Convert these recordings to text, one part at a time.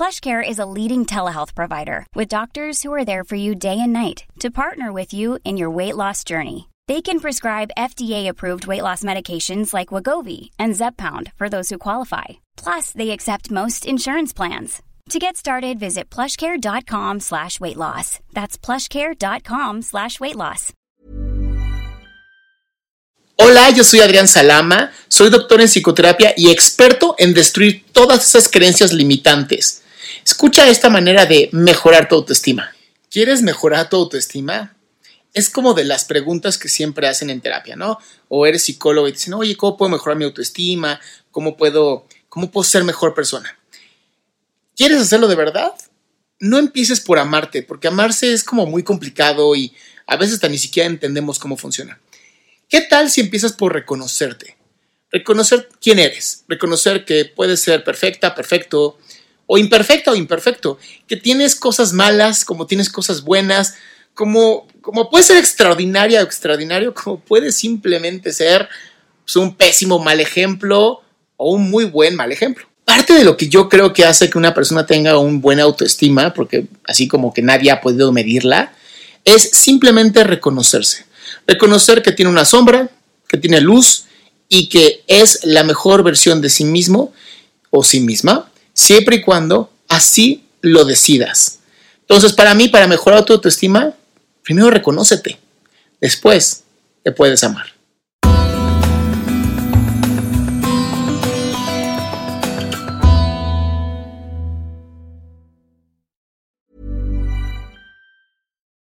PlushCare is a leading telehealth provider with doctors who are there for you day and night to partner with you in your weight loss journey. They can prescribe FDA-approved weight loss medications like Wegovy and Zepbound for those who qualify. Plus, they accept most insurance plans. To get started, visit plushcare.com slash weight loss. That's plushcare.com slash weight loss. Hola, yo soy Adrián Salama, soy doctor en psicoterapia y experto en destruir todas esas creencias limitantes. Escucha esta manera de mejorar tu autoestima. ¿Quieres mejorar tu autoestima? Es como de las preguntas que siempre hacen en terapia, ¿no? O eres psicólogo y te dicen, oye, ¿cómo puedo mejorar mi autoestima? ¿Cómo puedo, cómo puedo ser mejor persona? ¿Quieres hacerlo de verdad? No empieces por amarte, porque amarse es como muy complicado y a veces ni siquiera entendemos cómo funciona. ¿Qué tal si empiezas por reconocerte? Reconocer quién eres, reconocer que puedes ser perfecta, perfecto, o imperfecta o imperfecto, que tienes cosas malas, como tienes cosas buenas, como, como puedes ser extraordinaria o extraordinario, como puedes simplemente ser pues, un pésimo mal ejemplo o un muy buen mal ejemplo. Parte de lo que yo creo que hace que una persona tenga un buena autoestima, porque así como que nadie ha podido medirla, es simplemente reconocerse. Reconocer que tiene una sombra, que tiene luz y que es la mejor versión de sí mismo o sí misma, siempre y cuando así lo decidas. Entonces, para mí, para mejorar tu autoestima, primero reconócete. Después te puedes amar.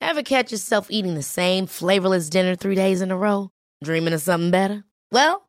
Ever catch yourself eating the same flavorless dinner three days in a row? Dreaming of something better? Well,